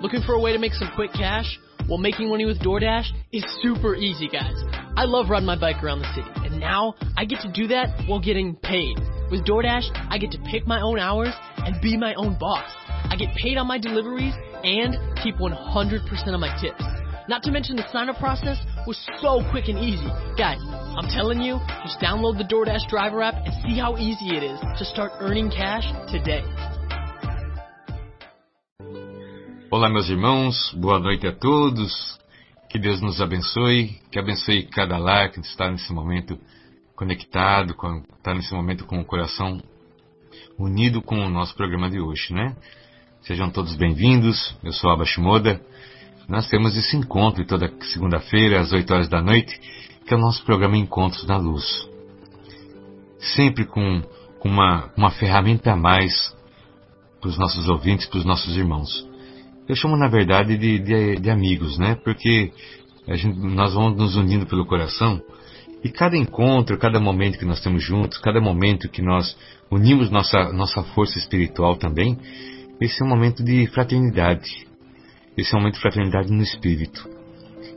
Looking for a way to make some quick cash? Well, making money with DoorDash is super easy, guys. I love riding my bike around the city, and now I get to do that while getting paid. With DoorDash, I get to pick my own hours and be my own boss. I get paid on my deliveries and keep 100% of my tips. Not to mention the sign up process was so quick and easy. Guys, I'm telling you, just download the DoorDash driver app and see how easy it is to start earning cash today. Olá, meus irmãos, boa noite a todos. Que Deus nos abençoe, que abençoe cada lar que está nesse momento conectado, está nesse momento com o coração unido com o nosso programa de hoje, né? Sejam todos bem-vindos. Eu sou Abba Shimoda. Nós temos esse encontro toda segunda-feira às 8 horas da noite, que é o nosso programa Encontros na Luz. Sempre com, com uma, uma ferramenta a mais para os nossos ouvintes, para os nossos irmãos. Eu chamo, na verdade, de, de, de amigos, né? Porque gente, nós vamos nos unindo pelo coração e cada encontro, cada momento que nós temos juntos, cada momento que nós unimos nossa, nossa força espiritual também, esse é um momento de fraternidade. Esse é um momento de fraternidade no espírito.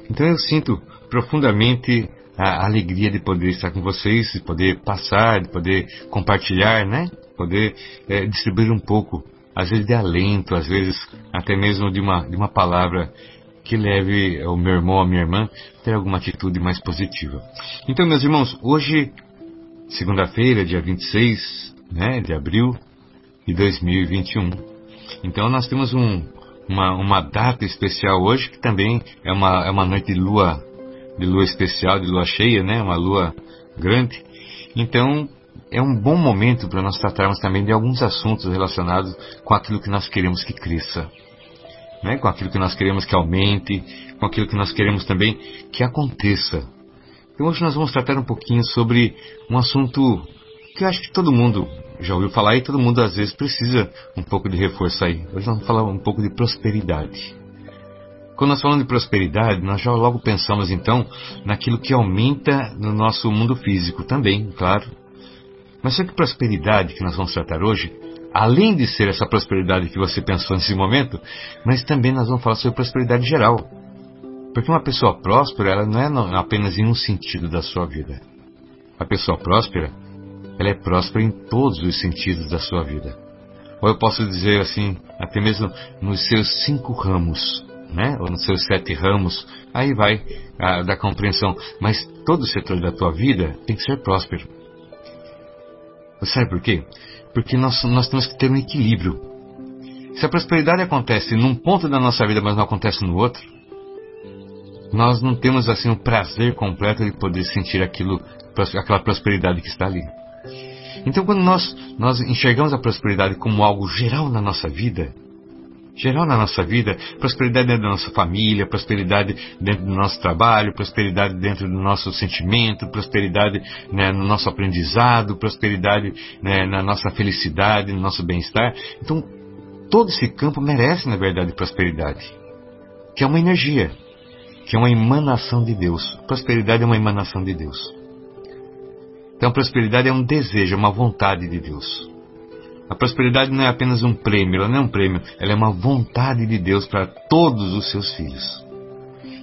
Então eu sinto profundamente a alegria de poder estar com vocês, de poder passar, de poder compartilhar, né? Poder é, distribuir um pouco às vezes de alento, às vezes até mesmo de uma, de uma palavra que leve o meu irmão a minha irmã a ter alguma atitude mais positiva. Então, meus irmãos, hoje, segunda-feira, dia 26 né, de abril de 2021, então nós temos um, uma, uma data especial hoje, que também é uma, é uma noite de lua, de lua especial, de lua cheia, né, uma lua grande. Então, é um bom momento para nós tratarmos também de alguns assuntos relacionados com aquilo que nós queremos que cresça, né? com aquilo que nós queremos que aumente, com aquilo que nós queremos também que aconteça. Então hoje nós vamos tratar um pouquinho sobre um assunto que eu acho que todo mundo já ouviu falar e todo mundo às vezes precisa um pouco de reforço aí. Hoje nós vamos falar um pouco de prosperidade. Quando nós falamos de prosperidade, nós já logo pensamos então naquilo que aumenta no nosso mundo físico também, claro, mas só que prosperidade que nós vamos tratar hoje, além de ser essa prosperidade que você pensou nesse momento, mas também nós vamos falar sobre prosperidade geral. Porque uma pessoa próspera, ela não é apenas em um sentido da sua vida. A pessoa próspera, ela é próspera em todos os sentidos da sua vida. Ou eu posso dizer assim, até mesmo nos seus cinco ramos, né? ou nos seus sete ramos, aí vai a, da compreensão. Mas todo o setor da tua vida tem que ser próspero. Sabe por quê? Porque nós, nós temos que ter um equilíbrio. Se a prosperidade acontece num ponto da nossa vida, mas não acontece no outro, nós não temos assim o prazer completo de poder sentir aquilo, aquela prosperidade que está ali. Então, quando nós, nós enxergamos a prosperidade como algo geral na nossa vida, geral na nossa vida, prosperidade dentro da nossa família, prosperidade dentro do nosso trabalho, prosperidade dentro do nosso sentimento, prosperidade né, no nosso aprendizado, prosperidade né, na nossa felicidade, no nosso bem-estar. Então, todo esse campo merece, na verdade, prosperidade, que é uma energia, que é uma emanação de Deus. Prosperidade é uma emanação de Deus. Então, prosperidade é um desejo, é uma vontade de Deus. A prosperidade não é apenas um prêmio, ela não é um prêmio, ela é uma vontade de Deus para todos os seus filhos.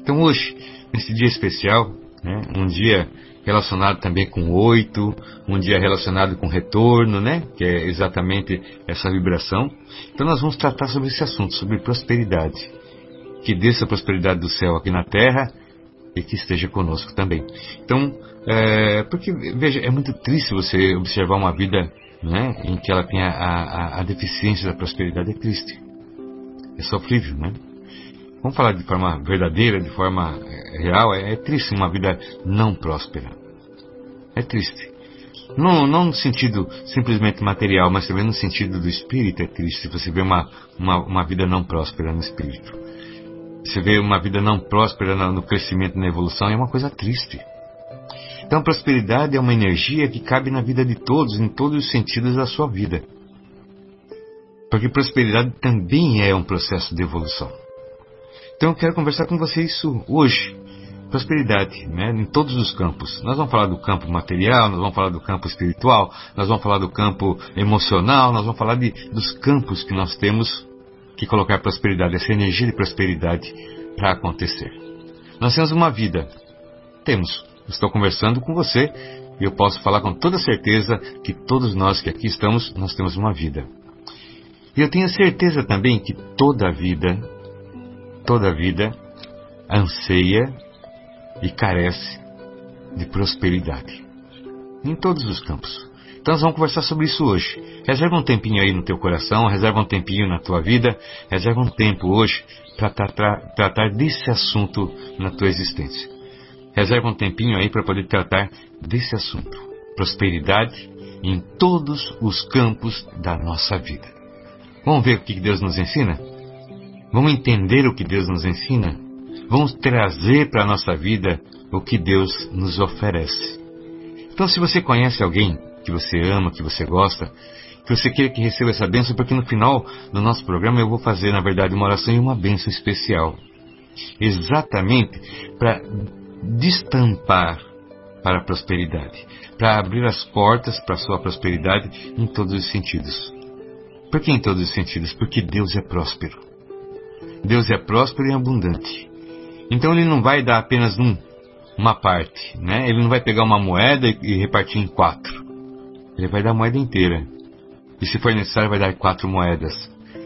Então hoje, nesse dia especial, né, um dia relacionado também com oito, um dia relacionado com retorno, né, que é exatamente essa vibração. Então nós vamos tratar sobre esse assunto, sobre prosperidade. Que desça a prosperidade do céu aqui na terra e que esteja conosco também. Então, é, porque, veja, é muito triste você observar uma vida né, em que ela tem a, a, a deficiência da prosperidade é triste. É sofrível, né? Vamos falar de forma verdadeira, de forma eh, real, é, é triste uma vida não próspera. É triste. Não, não no sentido simplesmente material, mas também no sentido do espírito é triste você vê uma, uma, uma vida não próspera no espírito. Você vê uma vida não próspera no crescimento, na evolução, é uma coisa triste. Então, prosperidade é uma energia que cabe na vida de todos, em todos os sentidos da sua vida. Porque prosperidade também é um processo de evolução. Então, eu quero conversar com você isso hoje. Prosperidade, né, em todos os campos. Nós vamos falar do campo material, nós vamos falar do campo espiritual, nós vamos falar do campo emocional, nós vamos falar de, dos campos que nós temos que colocar prosperidade, essa energia de prosperidade para acontecer. Nós temos uma vida. Temos. Estou conversando com você e eu posso falar com toda certeza que todos nós que aqui estamos, nós temos uma vida. E eu tenho certeza também que toda vida, toda vida anseia e carece de prosperidade. Em todos os campos. Então nós vamos conversar sobre isso hoje. Reserva um tempinho aí no teu coração, reserva um tempinho na tua vida, reserva um tempo hoje para tratar, tratar desse assunto na tua existência. Reserva um tempinho aí para poder tratar desse assunto. Prosperidade em todos os campos da nossa vida. Vamos ver o que Deus nos ensina? Vamos entender o que Deus nos ensina? Vamos trazer para a nossa vida o que Deus nos oferece. Então, se você conhece alguém que você ama, que você gosta, que você queira que receba essa bênção, porque no final do nosso programa eu vou fazer, na verdade, uma oração e uma bênção especial. Exatamente para destampar para a prosperidade, para abrir as portas para a sua prosperidade em todos os sentidos. Por que em todos os sentidos? Porque Deus é próspero. Deus é próspero e abundante. Então ele não vai dar apenas um, uma parte, né? Ele não vai pegar uma moeda e repartir em quatro. Ele vai dar a moeda inteira. E se for necessário, vai dar quatro moedas.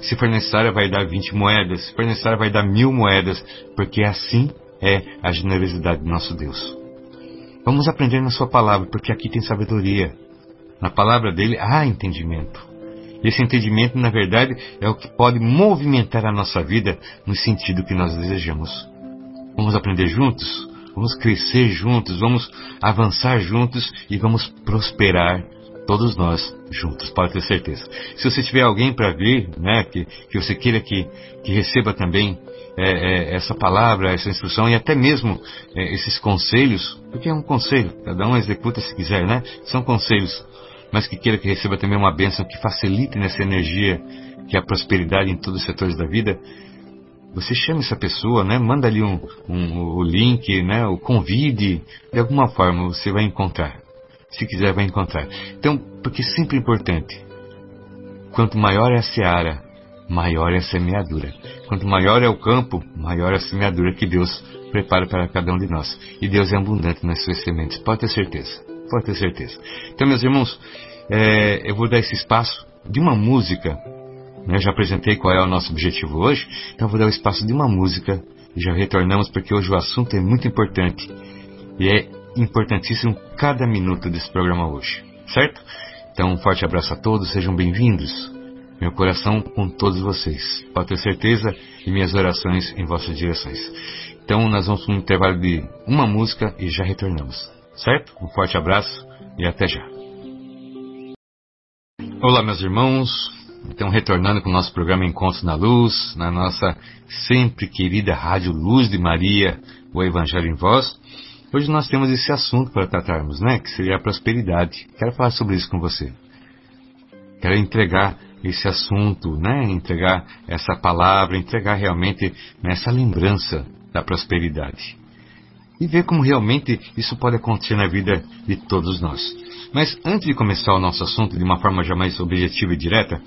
Se for necessário, vai dar vinte moedas. Se for necessário, vai dar mil moedas. Porque assim é a generosidade do nosso Deus. Vamos aprender na Sua palavra, porque aqui tem sabedoria. Na palavra dele há entendimento. Esse entendimento, na verdade, é o que pode movimentar a nossa vida no sentido que nós desejamos. Vamos aprender juntos? Vamos crescer juntos, vamos avançar juntos e vamos prosperar todos nós juntos, pode ter certeza. Se você tiver alguém para vir, né, que, que você queira que, que receba também é, é, essa palavra, essa instrução e até mesmo é, esses conselhos, porque é um conselho, cada um executa se quiser, né? São conselhos mas que queira que receba também uma bênção que facilite nessa energia, que é a prosperidade em todos os setores da vida, você chama essa pessoa, né? Manda ali um, um, o link, né? O convide, de alguma forma você vai encontrar. Se quiser, vai encontrar. Então, porque é sempre importante. Quanto maior é a seara, maior é a semeadura. Quanto maior é o campo, maior é a semeadura que Deus prepara para cada um de nós. E Deus é abundante nas suas sementes, pode ter certeza. Pode ter certeza. Então, meus irmãos, é, eu vou dar esse espaço de uma música. Né? Eu já apresentei qual é o nosso objetivo hoje, então eu vou dar o espaço de uma música e já retornamos porque hoje o assunto é muito importante. E é importantíssimo cada minuto desse programa hoje, certo? Então, um forte abraço a todos, sejam bem-vindos. Meu coração com todos vocês. Pode ter certeza e minhas orações em vossas direções. Então, nós vamos para um intervalo de uma música e já retornamos. Certo? Um forte abraço e até já. Olá, meus irmãos. Então, retornando com o nosso programa Encontros na Luz, na nossa sempre querida Rádio Luz de Maria, o Evangelho em Voz. Hoje nós temos esse assunto para tratarmos, né? Que seria a prosperidade. Quero falar sobre isso com você. Quero entregar esse assunto, né? Entregar essa palavra, entregar realmente essa lembrança da prosperidade e ver como realmente isso pode acontecer na vida de todos nós. Mas antes de começar o nosso assunto de uma forma jamais objetiva e direta,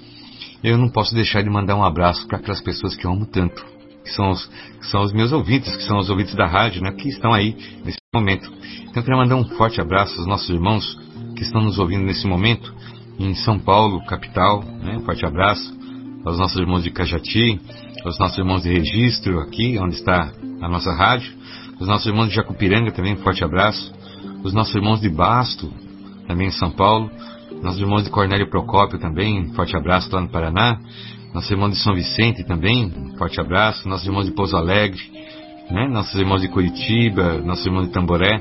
eu não posso deixar de mandar um abraço para aquelas pessoas que eu amo tanto, que são os, que são os meus ouvintes, que são os ouvintes da rádio, né, que estão aí nesse momento. Então eu quero mandar um forte abraço aos nossos irmãos que estão nos ouvindo nesse momento em São Paulo, capital, né, um forte abraço aos nossos irmãos de Cajati, aos nossos irmãos de registro aqui, onde está a nossa rádio, os nossos irmãos de Jacupiranga também, um forte abraço. Os nossos irmãos de Basto, também em São Paulo. Nossos irmãos de Cornélio Procópio também, um forte abraço lá no Paraná. Nossos irmãos de São Vicente também, um forte abraço. Nossos irmãos de Pouso Alegre, né? nossos irmãos de Curitiba, nossos irmãos de Tamboré,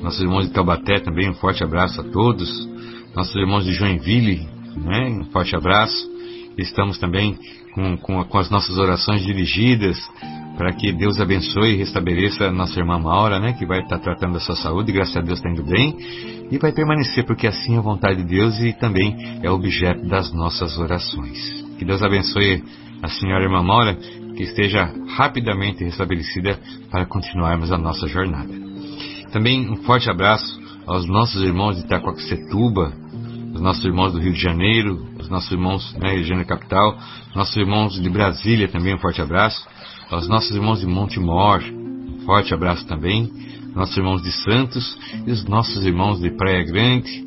nossos irmãos de Taubaté também, um forte abraço a todos. Nossos irmãos de Joinville, né? um forte abraço. Estamos também com, com, com as nossas orações dirigidas para que Deus abençoe e restabeleça a nossa irmã Maura, né, que vai estar tratando da sua saúde, graças a Deus está indo bem, e vai permanecer, porque assim é a vontade de Deus e também é objeto das nossas orações. Que Deus abençoe a senhora irmã Maura, que esteja rapidamente restabelecida para continuarmos a nossa jornada. Também um forte abraço aos nossos irmãos de Itacoaxetuba, os nossos irmãos do Rio de Janeiro, os nossos irmãos né, região capital, nossos irmãos de Brasília também, um forte abraço, aos nossos irmãos de Montemor, um forte abraço também, nossos irmãos de Santos e os nossos irmãos de Praia Grande,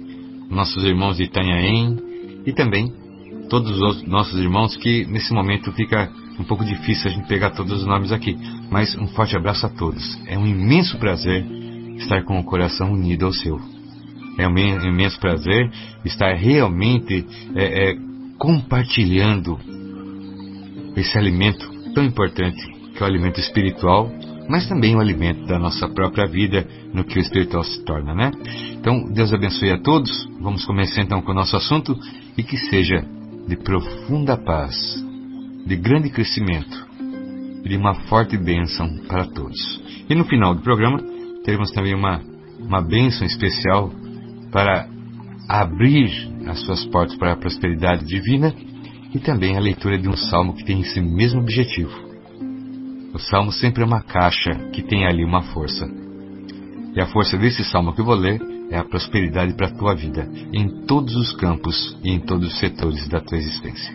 nossos irmãos de Itanhaém e também todos os nossos irmãos que nesse momento fica um pouco difícil a gente pegar todos os nomes aqui, mas um forte abraço a todos. É um imenso prazer estar com o coração unido ao seu. É um imenso prazer estar realmente é, é, compartilhando esse alimento tão importante, que é o alimento espiritual, mas também o alimento da nossa própria vida, no que o espiritual se torna, né? Então, Deus abençoe a todos. Vamos começar então com o nosso assunto e que seja de profunda paz, de grande crescimento e de uma forte bênção para todos. E no final do programa, teremos também uma, uma bênção especial para abrir as suas portas para a prosperidade divina e também a leitura de um salmo que tem esse mesmo objetivo. O salmo sempre é uma caixa que tem ali uma força. E a força desse salmo que eu vou ler é a prosperidade para a tua vida, em todos os campos e em todos os setores da tua existência.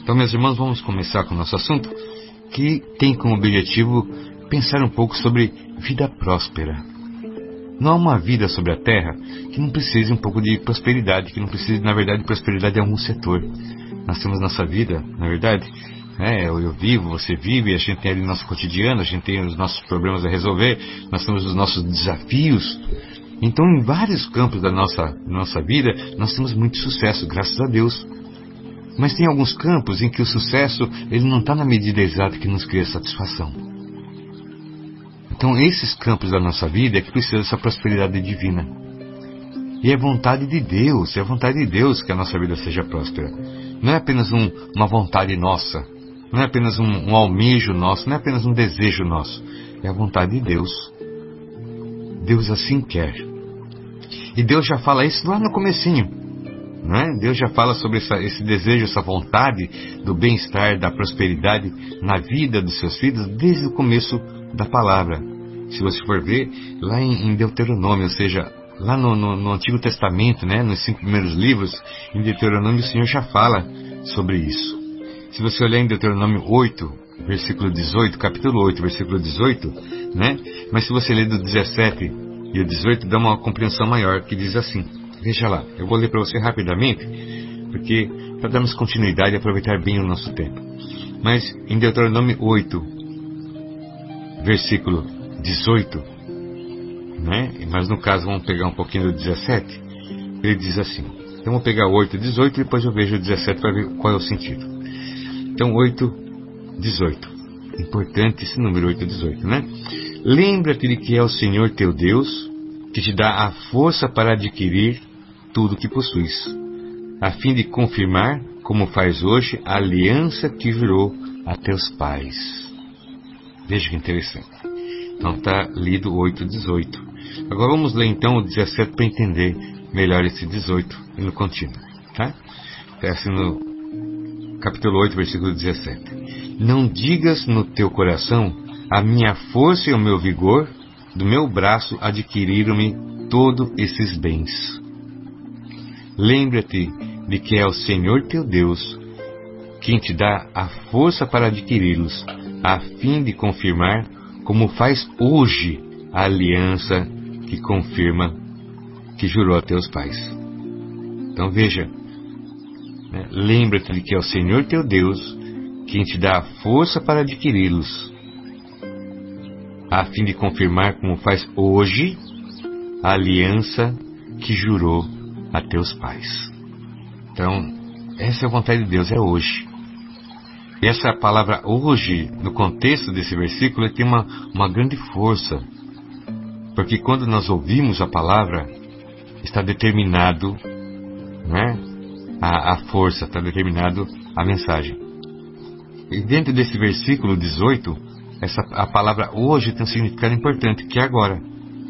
Então, meus irmãos, vamos começar com o nosso assunto, que tem como objetivo pensar um pouco sobre vida próspera. Não há uma vida sobre a Terra que não precise um pouco de prosperidade, que não precise, na verdade, de prosperidade em algum setor. Nós temos nossa vida, na verdade, é, eu, vivo, você vive, a gente tem ali nosso cotidiano, a gente tem os nossos problemas a resolver, nós temos os nossos desafios. Então, em vários campos da nossa, nossa vida, nós temos muito sucesso, graças a Deus. Mas tem alguns campos em que o sucesso ele não está na medida exata que nos cria satisfação. Então, esses campos da nossa vida é que precisam dessa prosperidade divina. E é vontade de Deus, é vontade de Deus que a nossa vida seja próspera. Não é apenas um, uma vontade nossa, não é apenas um, um almejo nosso, não é apenas um desejo nosso. É a vontade de Deus. Deus assim quer. E Deus já fala isso lá no comecinho. Né? Deus já fala sobre essa, esse desejo, essa vontade do bem-estar, da prosperidade na vida dos seus filhos desde o começo da palavra. Se você for ver lá em, Deuteronômio, ou seja, lá no, no, no, Antigo Testamento, né, nos cinco primeiros livros, em Deuteronômio o Senhor já fala sobre isso. Se você olhar em Deuteronômio 8, versículo 18, capítulo 8, versículo 18, né? Mas se você ler do 17 e o 18, dá uma compreensão maior, que diz assim. Veja lá, eu vou ler para você rapidamente, porque para darmos continuidade e aproveitar bem o nosso tempo. Mas em Deuteronômio 8, versículo 18, né? mas no caso vamos pegar um pouquinho do 17, ele diz assim. Então vou pegar o 8, 18 e depois eu vejo o 17 para ver qual é o sentido. Então 8, 18. Importante esse número 8, 18, né? Lembra-te de que é o Senhor teu Deus que te dá a força para adquirir tudo que possuis, a fim de confirmar, como faz hoje, a aliança que jurou a teus pais. Veja que interessante. Então está lido 8, 18. Agora vamos ler então o 17 para entender melhor esse 18 e no contínuo. Tá? Está assim no capítulo 8, versículo 17. Não digas no teu coração, a minha força e o meu vigor, do meu braço adquiriram-me todos esses bens. Lembra-te de que é o Senhor teu Deus quem te dá a força para adquiri-los a fim de confirmar, como faz hoje, a aliança que confirma que jurou a teus pais. Então veja, né, lembra-te de que é o Senhor teu Deus quem te dá a força para adquiri-los, a fim de confirmar, como faz hoje, a aliança que jurou a teus pais. Então, essa é a vontade de Deus, é hoje. Essa palavra hoje, no contexto desse versículo, tem uma, uma grande força. Porque quando nós ouvimos a palavra, está determinado né, a, a força, está determinado a mensagem. E dentro desse versículo 18, essa, a palavra hoje tem um significado importante, que é agora.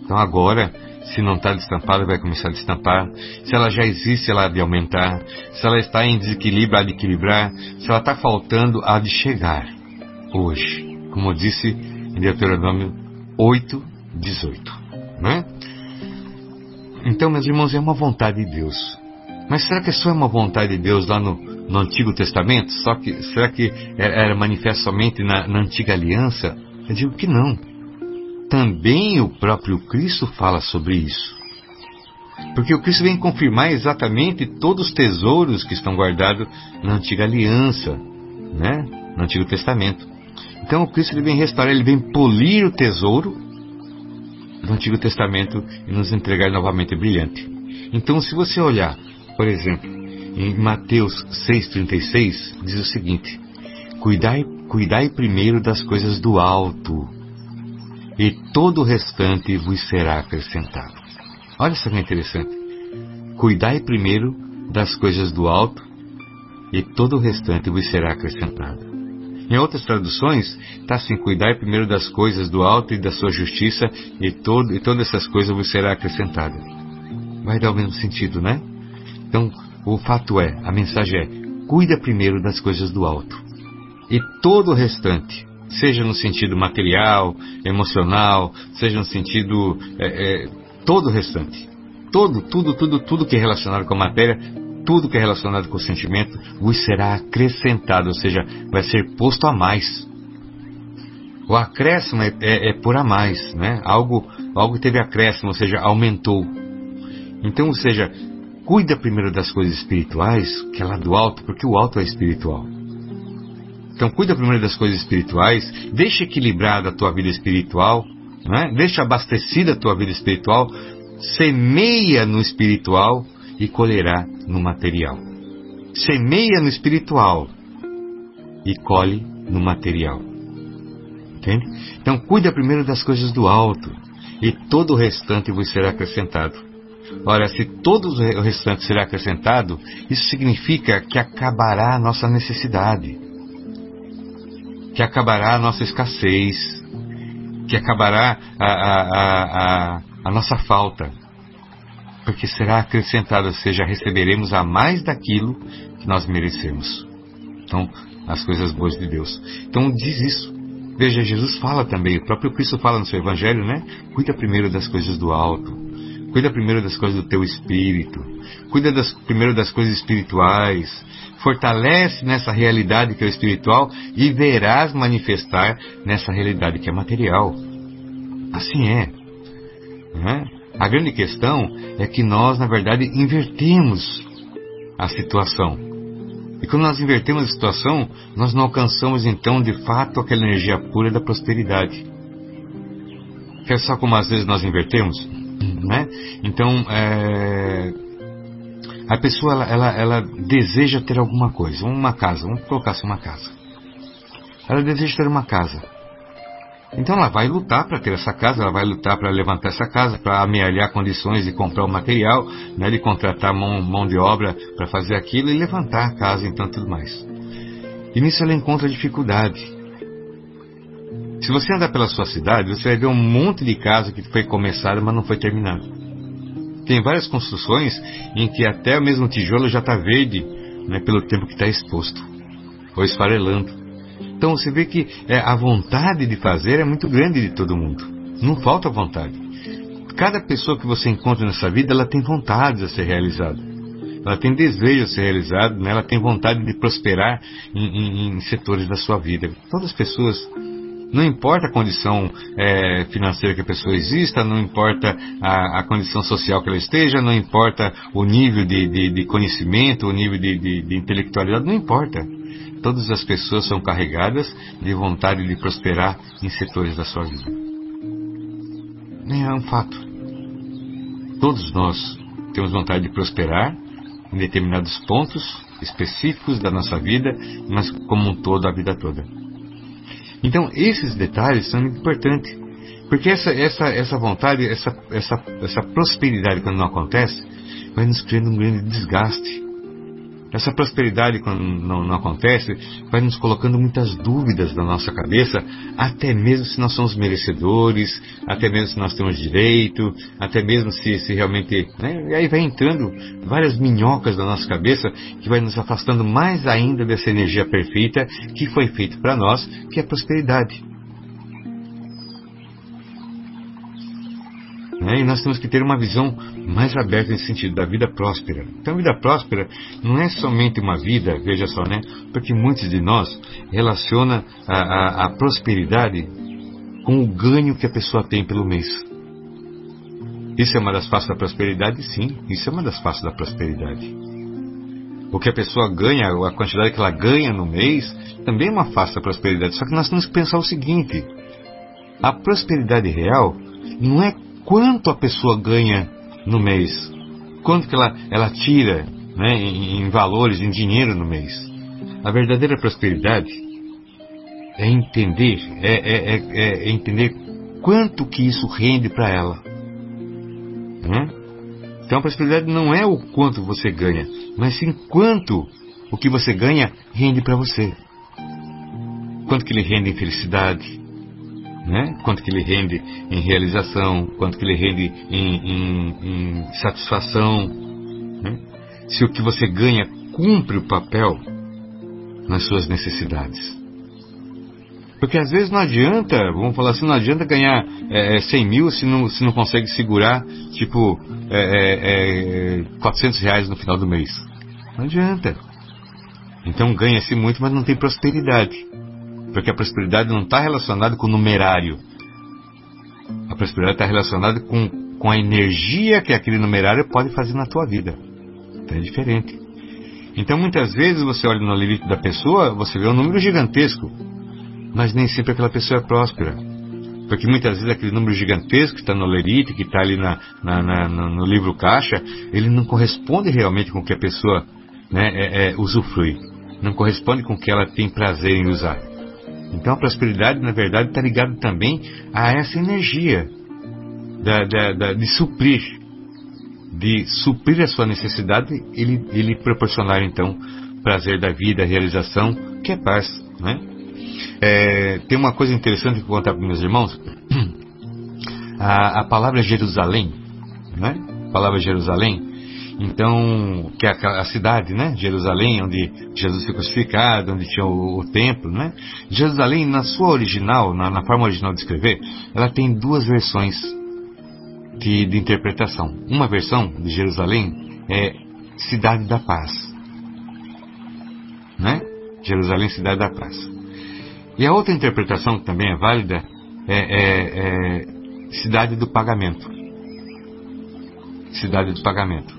Então agora se não está destampada, vai começar a destampar. Se ela já existe, ela há de aumentar. Se ela está em desequilíbrio, há de equilibrar. Se ela está faltando, há de chegar. Hoje. Como eu disse em Deuteronômio 8, 18. Né? Então, meus irmãos, é uma vontade de Deus. Mas será que só é uma vontade de Deus lá no, no Antigo Testamento? Só que, será que era manifesto somente na, na Antiga Aliança? Eu digo que não. Também o próprio Cristo fala sobre isso. Porque o Cristo vem confirmar exatamente todos os tesouros que estão guardados na Antiga Aliança, né? no Antigo Testamento. Então o Cristo ele vem restaurar, ele vem polir o tesouro do Antigo Testamento e nos entregar novamente brilhante. Então, se você olhar, por exemplo, em Mateus 6,36, diz o seguinte: cuidai, cuidai primeiro das coisas do alto, e todo o restante vos será acrescentado. Olha só que interessante. Cuidai primeiro das coisas do alto, e todo o restante vos será acrescentado. Em outras traduções, está assim: cuidai primeiro das coisas do alto e da sua justiça, e, todo, e todas essas coisas vos será acrescentada. Vai dar o mesmo sentido, né? Então, o fato é, a mensagem é: cuida primeiro das coisas do alto. E todo o restante, seja no sentido material, emocional, seja no sentido. É, é, todo o restante. Todo, tudo, tudo, tudo que é relacionado com a matéria, tudo que é relacionado com o sentimento vos será acrescentado, ou seja, vai ser posto a mais. O acréscimo é, é, é por a mais, né? Algo, algo teve acréscimo, ou seja, aumentou. Então, ou seja, cuida primeiro das coisas espirituais, que é lá do alto, porque o alto é espiritual. Então, cuida primeiro das coisas espirituais, deixa equilibrada a tua vida espiritual, né? deixa abastecida a tua vida espiritual, semeia no espiritual e colherá no material. Semeia no espiritual e colhe no material. Entende? Então, cuida primeiro das coisas do alto e todo o restante vos será acrescentado. Ora, se todo o restante será acrescentado, isso significa que acabará a nossa necessidade, que acabará a nossa escassez, que acabará a, a, a, a nossa falta porque será acrescentado, ou seja, receberemos a mais daquilo que nós merecemos. Então, as coisas boas de Deus. Então, diz isso. Veja, Jesus fala também, o próprio Cristo fala no seu Evangelho, né? Cuida primeiro das coisas do alto. Cuida primeiro das coisas do teu espírito. Cuida das, primeiro das coisas espirituais. Fortalece nessa realidade que é espiritual e verás manifestar nessa realidade que é material. Assim é. Né? A grande questão é que nós, na verdade, invertemos a situação. E quando nós invertemos a situação, nós não alcançamos então de fato aquela energia pura da prosperidade. Quer só como às vezes nós invertemos? Né? Então, é... a pessoa ela, ela, ela deseja ter alguma coisa, uma casa, vamos colocar assim uma casa. Ela deseja ter uma casa. Então ela vai lutar para ter essa casa, ela vai lutar para levantar essa casa, para amealhar condições de comprar o material, né, de contratar mão, mão de obra para fazer aquilo e levantar a casa, então tudo mais. E nisso ela encontra dificuldade. Se você andar pela sua cidade, você vai ver um monte de casa que foi começada, mas não foi terminada. Tem várias construções em que até o mesmo tijolo já está verde, né, pelo tempo que está exposto, ou esfarelando. Então você vê que é, a vontade de fazer é muito grande de todo mundo. Não falta vontade. Cada pessoa que você encontra nessa vida, ela tem vontade de ser realizada. Ela tem desejo de ser realizada, né? ela tem vontade de prosperar em, em, em setores da sua vida. Todas as pessoas não importa a condição é, financeira que a pessoa exista, não importa a, a, condição social que ela esteja, não importa o nível de, de, de conhecimento, o nível de, de, intelectualidade, não importa todas as pessoas são carregadas de vontade de prosperar em setores da sua vida. É um fato. Todos nós temos vontade de prosperar em determinados pontos específicos da nossa vida, mas como um todo, a vida toda. Então, esses detalhes são importantes, porque essa, essa, essa vontade, essa, essa, essa prosperidade, quando não acontece, vai nos criando um grande desgaste essa prosperidade, quando não, não, acontece, vai nos colocando muitas dúvidas na nossa cabeça, até mesmo se nós somos merecedores, até mesmo se nós temos direito, até mesmo se, se realmente. Né? E aí vai entrando várias minhocas na nossa cabeça que vai nos afastando mais ainda dessa energia perfeita que foi feita para nós, que é a prosperidade. E nós temos que ter uma visão mais aberta nesse sentido, da vida próspera. Então, a vida próspera não é somente uma vida, veja só, né? Porque muitos de nós relaciona a, a, a prosperidade com o ganho que a pessoa tem pelo mês. Isso é uma das faces da prosperidade? Sim, isso é uma das faces da prosperidade. O que a pessoa ganha, a quantidade que ela ganha no mês, também é uma face da prosperidade. Só que nós temos que pensar o seguinte: a prosperidade real não é quanto a pessoa ganha no mês, quanto que ela, ela tira né, em, em valores, em dinheiro no mês. A verdadeira prosperidade é entender, é, é, é, é entender quanto que isso rende para ela. Né? Então a prosperidade não é o quanto você ganha, mas sim quanto o que você ganha rende para você. Quanto que ele rende em felicidade, né? quanto que ele rende em realização, quanto que ele rende em, em, em satisfação. Né? Se o que você ganha cumpre o papel nas suas necessidades. Porque às vezes não adianta, vamos falar assim, não adianta ganhar é, 100 é, mil se não, se não consegue segurar, tipo, é, é, 400 é, reais no final do mês. Não adianta. Então ganha-se muito, mas não tem prosperidade. Porque a prosperidade não está relacionada com o numerário. A prosperidade está relacionada com, com a energia que aquele numerário pode fazer na tua vida. Então é diferente. Então muitas vezes você olha no limite da pessoa, você vê um número gigantesco mas nem sempre aquela pessoa é próspera. Porque muitas vezes aquele número gigantesco que está no lerite, que está ali na, na, na, no livro caixa, ele não corresponde realmente com o que a pessoa né, é, é, usufrui. Não corresponde com o que ela tem prazer em usar. Então a prosperidade, na verdade, está ligada também a essa energia da, da, da, de suprir, de suprir a sua necessidade, ele, ele proporcionar então prazer da vida, realização, que é paz, né? É, tem uma coisa interessante que vou contar para meus irmãos. A, a palavra Jerusalém, né? A palavra Jerusalém, então, que é a, a, cidade, né? Jerusalém, onde Jesus foi crucificado, onde tinha o, o templo, né? Jerusalém, na sua original, na, na, forma original de escrever, ela tem duas versões de, de interpretação. Uma versão de Jerusalém é cidade da paz, né? Jerusalém, cidade da paz. E a outra interpretação que também é válida é, é, é cidade do pagamento. Cidade do pagamento.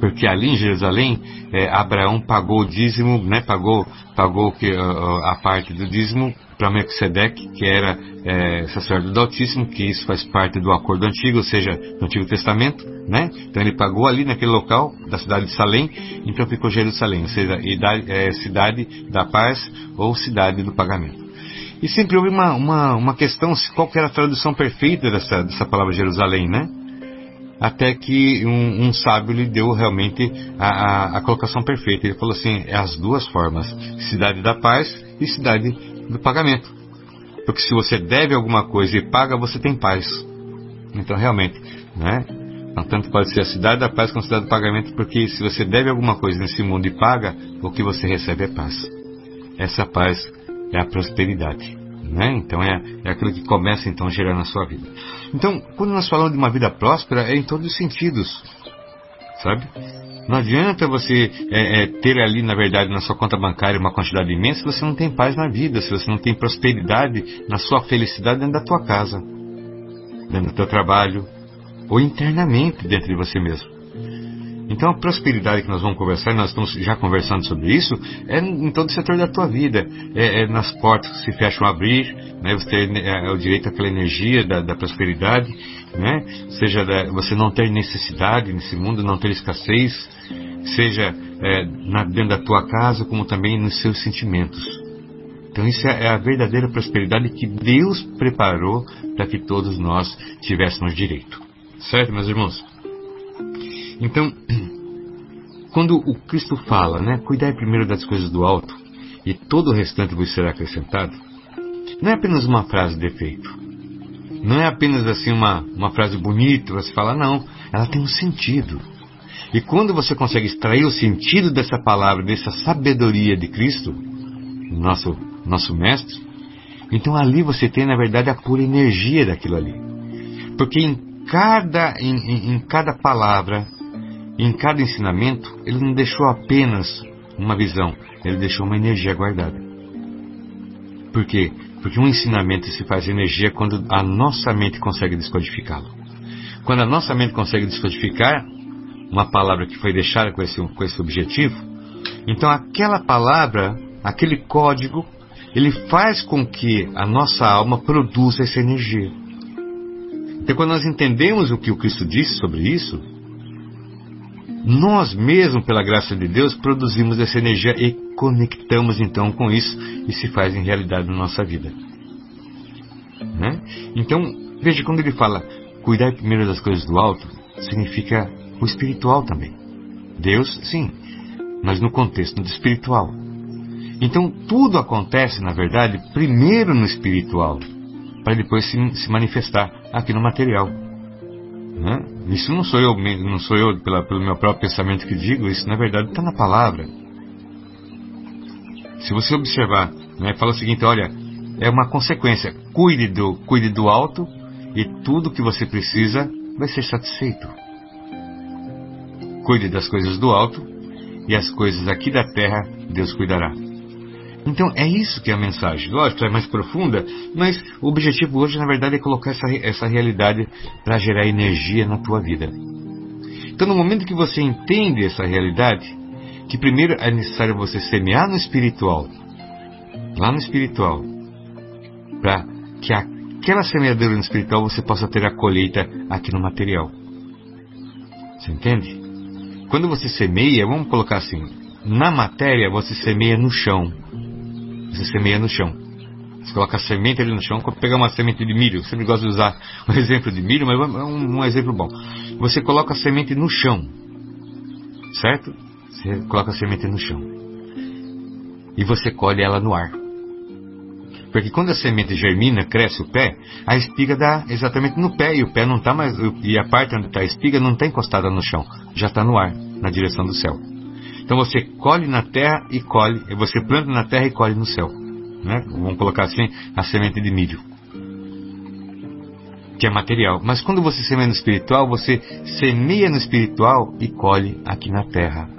Porque ali em Jerusalém, é, Abraão pagou o dízimo, né, pagou, pagou que, a, a parte do dízimo para Melquisedeque, que era é, sacerdote do Altíssimo, que isso faz parte do acordo antigo, ou seja, do Antigo Testamento, né? Então ele pagou ali naquele local da cidade de Salém, então ficou Jerusalém, ou seja, é, cidade da paz ou cidade do pagamento. E sempre houve uma, uma, uma questão qual era a tradução perfeita dessa, dessa palavra Jerusalém, né? Até que um, um sábio lhe deu realmente a, a, a, colocação perfeita. Ele falou assim: é as duas formas, cidade da paz e cidade do pagamento. Porque se você deve alguma coisa e paga, você tem paz. Então, realmente, né? Então, tanto pode ser a cidade da paz como a cidade do pagamento, porque se você deve alguma coisa nesse mundo e paga, o que você recebe é paz. Essa paz é a prosperidade. Né? Então é, é aquilo que começa então a gerar na sua vida. Então, quando nós falamos de uma vida próspera, é em todos os sentidos. Sabe? Não adianta você é, é, ter ali, na verdade, na sua conta bancária uma quantidade imensa se você não tem paz na vida, se você não tem prosperidade na sua felicidade dentro da tua casa, dentro do teu trabalho, ou internamente dentro de você mesmo. Então a prosperidade que nós vamos conversar, nós estamos já conversando sobre isso, é em todo setor da tua vida. É, é nas portas que se fecham a abrir, né? você tem é, é, o direito àquela energia da, da prosperidade, né? seja da, você não ter necessidade nesse mundo, não ter escassez, seja é, na, dentro da tua casa, como também nos seus sentimentos. Então isso é, é a verdadeira prosperidade que Deus preparou para que todos nós tivéssemos direito. Certo, meus irmãos? Então, quando o Cristo fala, né, cuidai primeiro das coisas do alto e todo o restante vos será acrescentado, não é apenas uma frase de efeito. Não é apenas assim uma, uma frase bonita, você fala, não, ela tem um sentido. E quando você consegue extrair o sentido dessa palavra, dessa sabedoria de Cristo, nosso, nosso Mestre, então ali você tem, na verdade, a pura energia daquilo ali. Porque em cada, em, em, em cada palavra, em cada ensinamento, ele não deixou apenas uma visão, ele deixou uma energia guardada. Por quê? Porque um ensinamento se faz energia quando a nossa mente consegue descodificá-lo. Quando a nossa mente consegue descodificar uma palavra que foi deixada com esse, com esse objetivo, então aquela palavra, aquele código, ele faz com que a nossa alma produza essa energia. Então, quando nós entendemos o que o Cristo disse sobre isso, nós mesmos, pela graça de Deus, produzimos essa energia e conectamos então com isso e se faz em realidade na nossa vida. Né? Então, veja, quando ele fala cuidar primeiro das coisas do alto, significa o espiritual também. Deus, sim, mas no contexto do espiritual. Então, tudo acontece, na verdade, primeiro no espiritual, para depois se, se manifestar aqui no material. Né? Isso não sou eu, não sou eu pela, pelo meu próprio pensamento que digo, isso na verdade está na palavra. Se você observar, né, fala o seguinte, olha, é uma consequência. Cuide do, cuide do alto e tudo que você precisa vai ser satisfeito. Cuide das coisas do alto e as coisas aqui da terra Deus cuidará. Então é isso que é a mensagem. Lógico, é mais profunda, mas o objetivo hoje, na verdade, é colocar essa, essa realidade para gerar energia na tua vida. Então, no momento que você entende essa realidade, que primeiro é necessário você semear no espiritual, lá no espiritual, para que aquela semeadura no espiritual você possa ter a colheita aqui no material. Você entende? Quando você semeia, vamos colocar assim, na matéria você semeia no chão. Você semeia no chão. Você coloca a semente ali no chão, pegar uma semente de milho. Sempre gosto de usar um exemplo de milho, mas é um, um exemplo bom. Você coloca a semente no chão. Certo? Você coloca a semente no chão. E você colhe ela no ar. Porque quando a semente germina, cresce o pé, a espiga dá exatamente no pé e o pé não está mais. E a parte onde está a espiga não está encostada no chão, já está no ar, na direção do céu. Então você colhe na terra e colhe, você planta na terra e colhe no céu. Né? Vamos colocar assim, a semente de milho. Que é material. Mas quando você semeia no espiritual, você semeia no espiritual e colhe aqui na terra.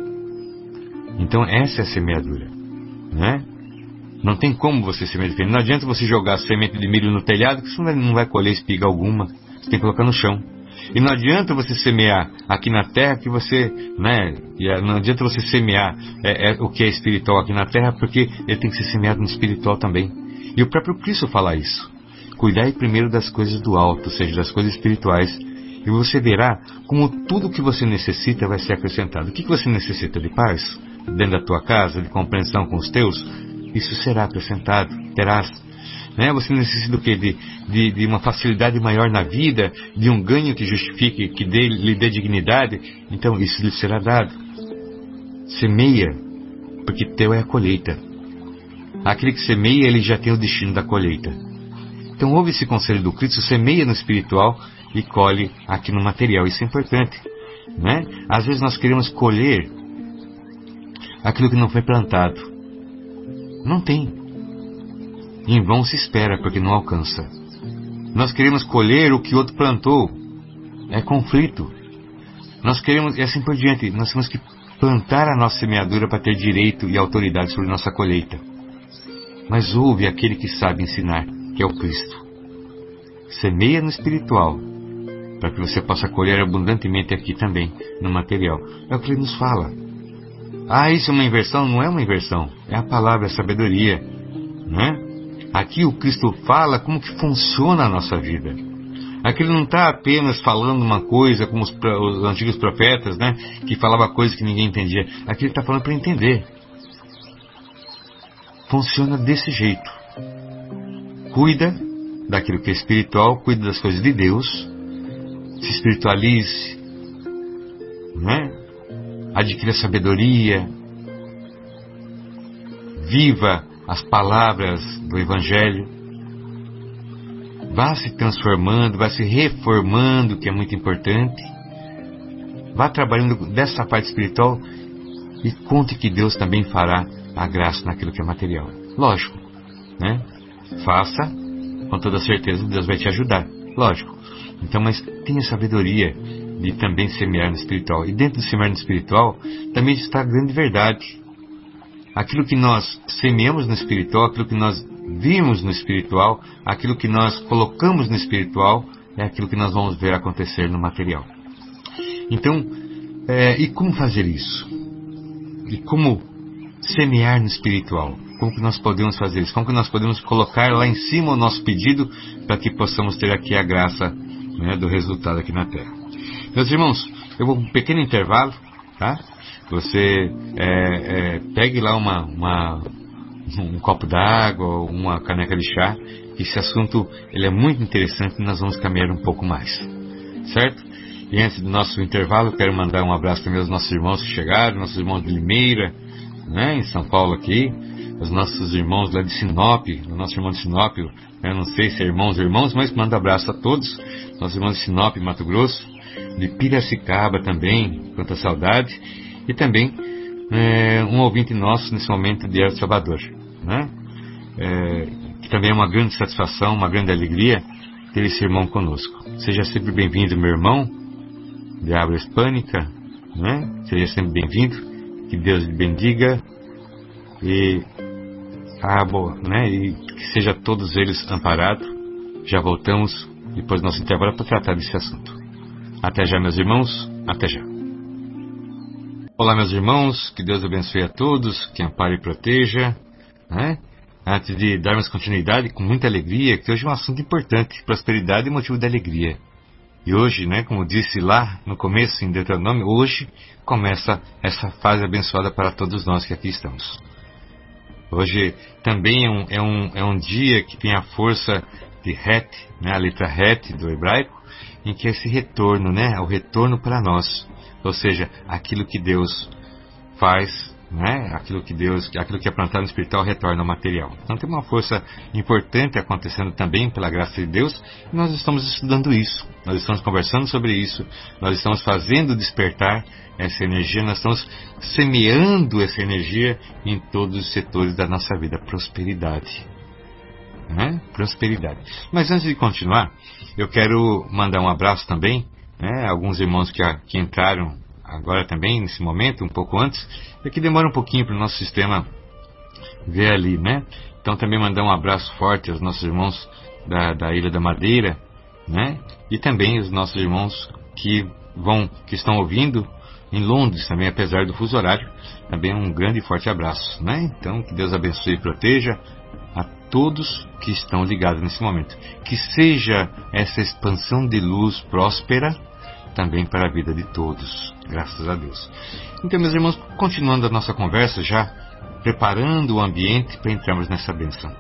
Então essa é a semeadura. Né? Não tem como você semear diferente. Não adianta você jogar semente de milho no telhado, que você não vai colher espiga alguma. Você tem que colocar no chão. E não adianta você semear aqui na terra que você, né? Não adianta você semear é, é, o que é espiritual aqui na terra, porque ele tem que ser semeado no espiritual também. E o próprio Cristo fala isso. Cuidai primeiro das coisas do alto, ou seja, das coisas espirituais. E você verá como tudo que você necessita vai ser acrescentado. O que, que você necessita de paz? Dentro da tua casa, de compreensão com os teus? Isso será acrescentado. Terás né? Você necessita do quê? De, de, de, uma facilidade maior na vida, de um ganho que justifique, que dê, lhe dê dignidade. Então isso lhe será dado. Semeia, porque teu é a colheita. Aquele que semeia, ele já tem o destino da colheita. Então ouve esse conselho do Cristo, semeia no espiritual e colhe aqui no material. Isso é importante. Né? Às vezes nós queremos colher aquilo que não foi plantado. Não tem. Em vão se espera, porque não alcança. Nós queremos colher o que outro plantou. É conflito. Nós queremos, e assim por diante, nós temos que plantar a nossa semeadura para ter direito e autoridade sobre nossa colheita. Mas ouve aquele que sabe ensinar, que é o Cristo. Semeia no espiritual, para que você possa colher abundantemente aqui também, no material. É o que ele nos fala. Ah, isso é uma inversão? Não é uma inversão. É a palavra, a sabedoria. Né? Aqui o Cristo fala como que funciona a nossa vida. Aqui ele não está apenas falando uma coisa como os, os, antigos profetas, né? Que falava coisas que ninguém entendia. Aqui ele está falando para entender. Funciona desse jeito. Cuida daquilo que é espiritual, cuida das coisas de Deus, se espiritualize, né? adquira sabedoria, viva as palavras do Evangelho. Vá se transformando, vá se reformando, que é muito importante. Vá trabalhando dessa parte espiritual e conte que Deus também fará a graça naquilo que é material. Lógico, né? Faça, com toda certeza Deus vai te ajudar. Lógico. Então, mas tenha sabedoria de também semear no espiritual. E dentro do semear no espiritual também está a grande verdade. Aquilo que nós semeamos no espiritual, aquilo que nós vimos no espiritual, aquilo que nós colocamos no espiritual, é aquilo que nós vamos ver acontecer no material. Então, é, e como fazer isso? E como semear no espiritual? Como que nós podemos fazer isso? Como que nós podemos colocar lá em cima o nosso pedido para que possamos ter aqui a graça né, do resultado aqui na Terra? Meus irmãos, eu vou um pequeno intervalo, tá? Você é, é, pegue lá uma, uma um copo d'água, uma caneca de chá. Esse assunto ele é muito interessante e nós vamos caminhar um pouco mais, certo? E antes do nosso intervalo, quero mandar um abraço também aos nossos irmãos que chegaram, nossos irmãos de Limeira, né, em São Paulo aqui, os nossos irmãos lá de Sinop, o nosso irmão de Sinop, eu não sei se é irmãos ou irmãos, mas mando abraço a todos, nossos irmãos de Sinop, Mato Grosso, de Piracicaba também, quanta saudade, e também é, um ouvinte nosso nesse momento de El Salvador, né? É, que também é uma grande satisfação, uma grande alegria ter esse irmão conosco. Seja sempre bem-vindo, meu irmão, de habla hispânica, né? Seja sempre bem-vindo, que Deus lhe bendiga e, ah, né? e que seja todos eles amparados. Já voltamos depois do nosso intervalo para tratar desse assunto. Até já, meus irmãos, até já. Olá, meus irmãos, que Deus abençoe a todos, que ampare e proteja. Né? Antes de darmos continuidade, com muita alegria, que hoje é um assunto importante, prosperidade e motivo de alegria. E hoje, né, como disse lá no começo em Deuteronômio, hoje começa essa fase abençoada para todos nós que aqui estamos. Hoje também é um, é um, é um dia que tem a força de Het, né, a letra Het do hebraico, em que é esse retorno, né, o retorno para nós ou seja, aquilo que Deus faz, né? aquilo que Deus, aquilo que é plantado no espiritual retorna ao material. Então tem uma força importante acontecendo também pela graça de Deus, e nós estamos estudando isso, nós estamos conversando sobre isso, nós estamos fazendo despertar essa energia, nós estamos semeando essa energia em todos os setores da nossa vida, prosperidade. Né? Prosperidade. Mas antes de continuar, eu quero mandar um abraço também né, alguns irmãos que, que entraram agora também, nesse momento, um pouco antes, é que demora um pouquinho para o nosso sistema ver ali, né? Então também mandar um abraço forte aos nossos irmãos da, da Ilha da Madeira, né? E também os nossos irmãos que vão, que estão ouvindo em Londres também, apesar do fuso horário, também um grande e forte abraço, né? Então que Deus abençoe e proteja a todos que estão ligados nesse momento. Que seja essa expansão de luz próspera também para a vida de todos, graças a Deus. Então, meus irmãos, continuando a nossa conversa, já preparando o ambiente para entrarmos nessa benção.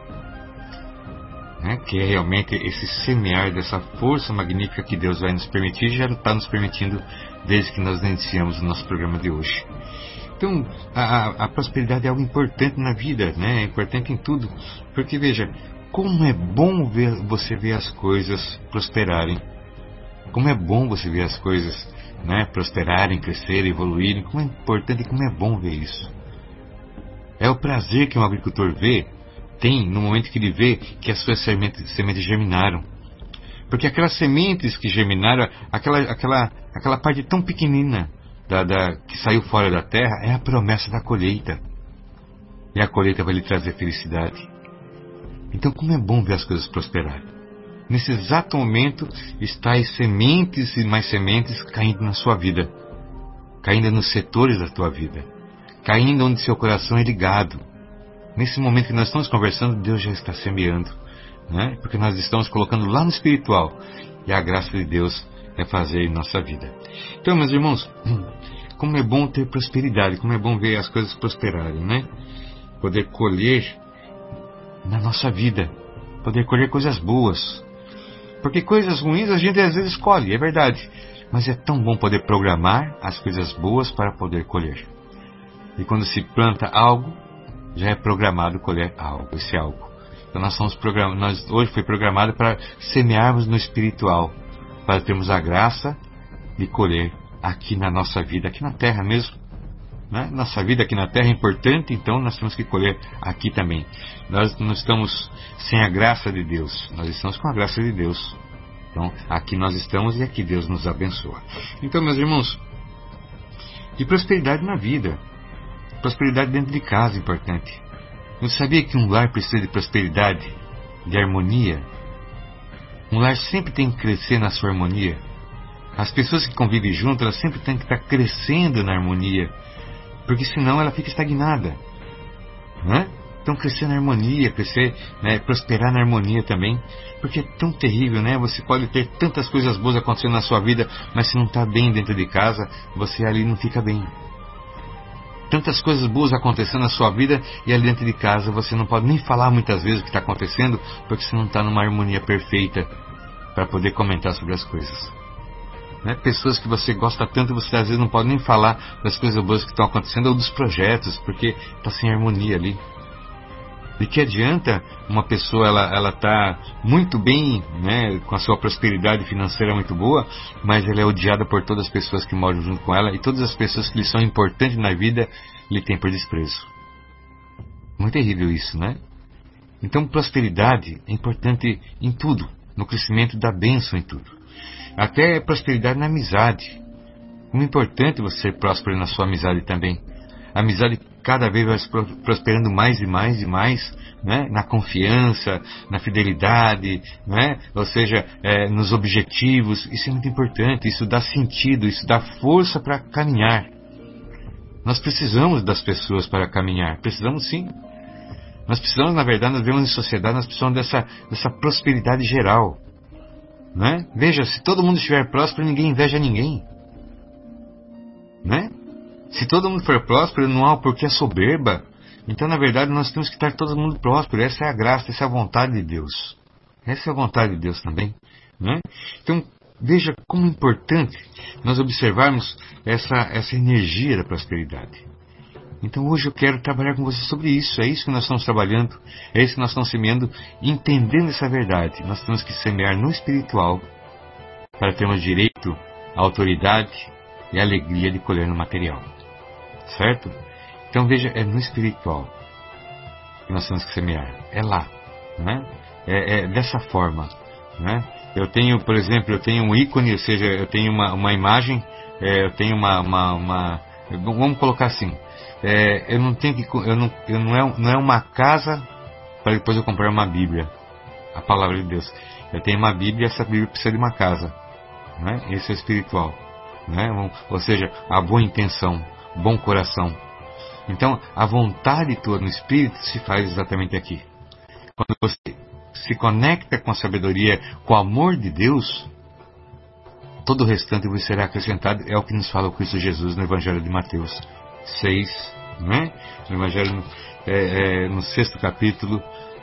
Né? Que é realmente esse semear dessa força magnífica que Deus vai nos permitir já está nos permitindo desde que nós iniciamos o nosso programa de hoje. Então, a, a, prosperidade é algo importante na vida, né? é importante em tudo. Porque, veja, como é bom ver, você ver as coisas prosperarem como é bom você ver as coisas né, prosperarem, crescerem, evoluírem. Como é importante e como é bom ver isso. É o prazer que um agricultor vê, tem no momento que ele vê que as suas sementes, sementes germinaram. Porque aquelas sementes que germinaram, aquela, aquela, aquela parte tão pequenina da, da, que saiu fora da terra, é a promessa da colheita. E a colheita vai lhe trazer felicidade. Então, como é bom ver as coisas prosperarem. Nesse exato momento, estáis sementes e mais sementes caindo na sua vida, caindo nos setores da tua vida, caindo onde seu coração é ligado. Nesse momento que nós estamos conversando, Deus já está semeando, né? porque nós estamos colocando lá no espiritual e a graça de Deus é fazer em nossa vida. Então, meus irmãos, como é bom ter prosperidade, como é bom ver as coisas prosperarem, né? Poder colher na nossa vida, poder colher coisas boas, porque coisas ruins a gente às vezes escolhe, é verdade. Mas é tão bom poder programar as coisas boas para poder colher. E quando se planta algo, já é programado colher algo, esse algo. Então nós somos programados, nós hoje foi programado para semearmos no espiritual, para termos a graça de colher aqui na nossa vida, aqui na terra mesmo. Né? Nossa vida aqui na terra é importante, então nós temos que colher aqui também. Nós não estamos sem a graça de Deus, nós estamos com a graça de Deus. Então, aqui nós estamos e aqui Deus nos abençoa. Então, meus irmãos, e prosperidade na vida. Prosperidade dentro de casa é importante. Você sabia que um lar precisa de prosperidade, de harmonia? Um lar sempre tem que crescer na sua harmonia. As pessoas que convivem juntas, elas sempre têm que estar crescendo na harmonia, porque senão ela fica estagnada. Né? Então crescer na harmonia, crescer, né, prosperar na harmonia também, porque é tão terrível, né? Você pode ter tantas coisas boas acontecendo na sua vida, mas se não está bem dentro de casa, você ali não fica bem. Tantas coisas boas acontecendo na sua vida e ali dentro de casa você não pode nem falar muitas vezes o que está acontecendo, porque você não está numa harmonia perfeita para poder comentar sobre as coisas. Né? Pessoas que você gosta tanto, você às vezes não pode nem falar das coisas boas que estão acontecendo ou dos projetos, porque está sem harmonia ali. De que adianta uma pessoa ela ela tá muito bem, né, com a sua prosperidade financeira muito boa, mas ela é odiada por todas as pessoas que moram junto com ela e todas as pessoas que lhe são importantes na vida lhe têm por desprezo. Muito terrível isso, né? Então prosperidade é importante em tudo, no crescimento da bênção em tudo. Até prosperidade na amizade. Como é importante você ser próspero na sua amizade também. A amizade cada vez vai prosperando mais e mais e mais, né? na confiança, na fidelidade, né? ou seja, é, nos objetivos. Isso é muito importante, isso dá sentido, isso dá força para caminhar. Nós precisamos das pessoas para caminhar, precisamos sim. Nós precisamos, na verdade, nós vivemos em sociedade, nós precisamos dessa, dessa prosperidade geral. Né? Veja, se todo mundo estiver próspero, ninguém inveja ninguém. Né? Se todo mundo for próspero, não há por que a soberba. Então, na verdade, nós temos que estar todo mundo próspero. Essa é a graça, essa é a vontade de Deus. Essa é a vontade de Deus também. Né? Então, veja como é importante nós observarmos essa, essa energia da prosperidade. Então hoje eu quero trabalhar com você sobre isso. É isso que nós estamos trabalhando, é isso que nós estamos semeando, entendendo essa verdade. Nós temos que semear no espiritual para termos direito à autoridade e alegria de colher no material. Certo? Então veja, é no espiritual que nós temos que semear. É lá. Né? É, é dessa forma. Né? Eu tenho, por exemplo, eu tenho um ícone, ou seja, eu tenho uma, uma imagem, é, eu tenho uma, uma, uma, Vamos colocar assim. É, eu não tenho que. Eu não, eu não, é, não é uma casa para depois eu comprar uma Bíblia. A palavra de Deus. Eu tenho uma Bíblia e essa Bíblia precisa de uma casa. Né? Esse é espiritual. Né? Ou seja, a boa intenção, bom coração. Então, a vontade tua no Espírito se faz exatamente aqui. Quando você se conecta com a sabedoria, com o amor de Deus, todo o restante vos será acrescentado. É o que nos fala o Cristo Jesus no Evangelho de Mateus 6, né? no Evangelho, é, é, no sexto capítulo,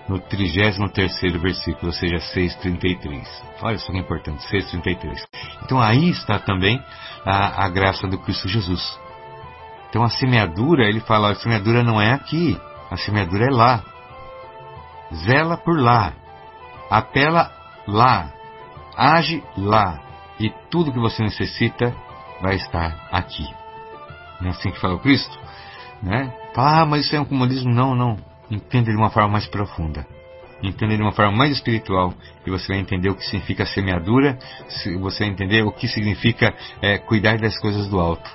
no 33 versículo, ou seja, 6,33. Olha só que importante, 6,33. Então aí está também a, a graça do Cristo Jesus. Então a semeadura, ele fala, a semeadura não é aqui, a semeadura é lá. Zela por lá, apela lá, age lá, e tudo que você necessita vai estar aqui. Não é assim que fala o Cristo? Né? Ah, mas isso é um comunismo. Não, não. Entenda de uma forma mais profunda. Entenda de uma forma mais espiritual. E você vai entender o que significa semeadura, você vai entender o que significa é, cuidar das coisas do alto.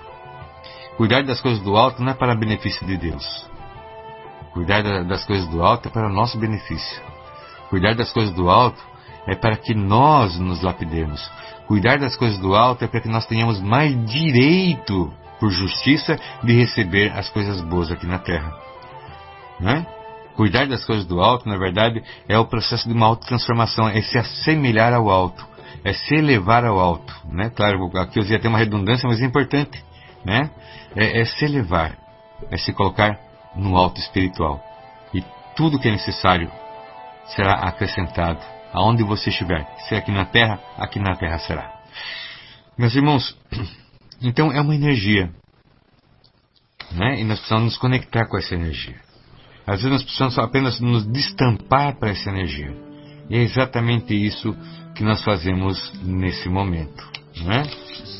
Cuidar das coisas do alto não é para benefício de Deus. Cuidar das coisas do alto é para o nosso benefício. Cuidar das coisas do alto é para que nós nos lapidemos. Cuidar das coisas do alto é para que nós tenhamos mais direito, por justiça, de receber as coisas boas aqui na terra. Né? Cuidar das coisas do alto, na verdade, é o processo de uma autotransformação, é se assemelhar ao alto, é se elevar ao alto. Né? Claro, aqui eu ia ter uma redundância, mas é importante. Né? É, é se elevar, é se colocar no alto espiritual. E tudo que é necessário será acrescentado aonde você estiver. Se é aqui na terra, aqui na terra será. Meus irmãos, então é uma energia. Né? E nós precisamos nos conectar com essa energia. Às vezes nós precisamos apenas nos destampar para essa energia. E é exatamente isso que nós fazemos nesse momento. Né?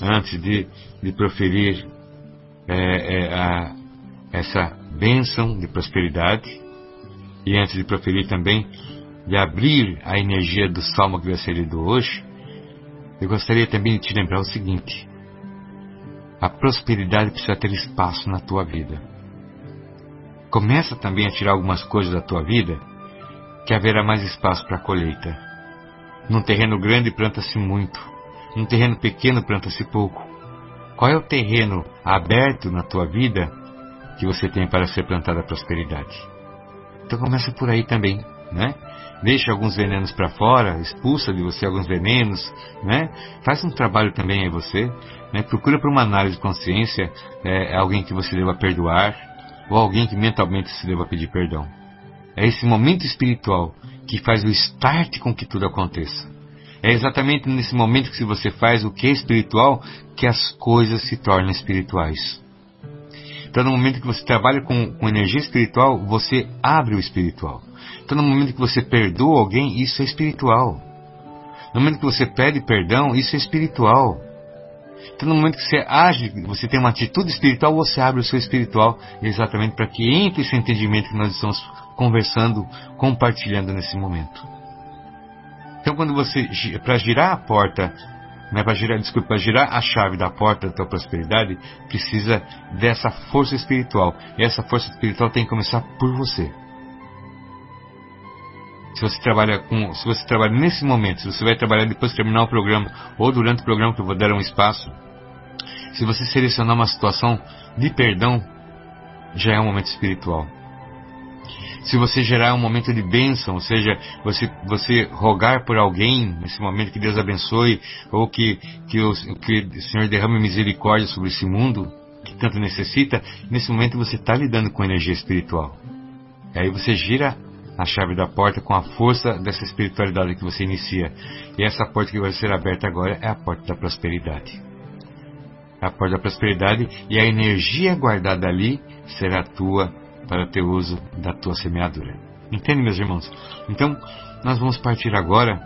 Antes de, de proferir é, é, a, essa bênção de prosperidade, e antes de proferir também de abrir a energia do salmo que vai ser lido hoje, eu gostaria também de te lembrar o seguinte: a prosperidade precisa ter espaço na tua vida. Começa também a tirar algumas coisas da tua vida que haverá mais espaço para a colheita. Num terreno grande planta-se muito, num terreno pequeno planta-se pouco. Qual é o terreno aberto na tua vida que você tem para ser plantada a prosperidade? Então começa por aí também, né? Deixa alguns venenos para fora, expulsa de você alguns venenos, né? Faz um trabalho também em você, né? Procura por uma análise de consciência é, alguém que você deva perdoar ou alguém que mentalmente se deva pedir perdão. É esse momento espiritual que faz o start com que tudo aconteça. É exatamente nesse momento que se você faz o que é espiritual que as coisas se tornam espirituais. Então, no momento que você trabalha com, com energia espiritual, você abre o espiritual. Então, no momento que você perdoa alguém, isso é espiritual. No momento que você pede perdão, isso é espiritual. Então, no momento que você age, você tem uma atitude espiritual, você abre o seu espiritual exatamente para que entre esse entendimento que nós estamos conversando, compartilhando nesse momento. Então, quando você, para girar a porta, né, para girar, desculpa, para girar a chave da porta da tua prosperidade, precisa dessa força espiritual. E essa força espiritual tem que começar por você. Se você trabalha com, se você trabalha nesse momento, se você vai trabalhar depois de terminar o programa ou durante o programa que eu vou dar um espaço, se você selecionar uma situação de perdão, já é um momento espiritual se você gerar um momento de bênção, ou seja, você, você rogar por alguém nesse momento que Deus abençoe, ou que, que, o, que o Senhor derrame misericórdia sobre esse mundo que tanto necessita, nesse momento você está lidando com energia espiritual. E aí você gira a chave da porta com a força dessa espiritualidade que você inicia. E essa porta que vai ser aberta agora é a porta da prosperidade. A porta da prosperidade e a energia guardada ali será tua para ter uso da tua semeadura. Entende, meus irmãos? Então, nós vamos partir agora,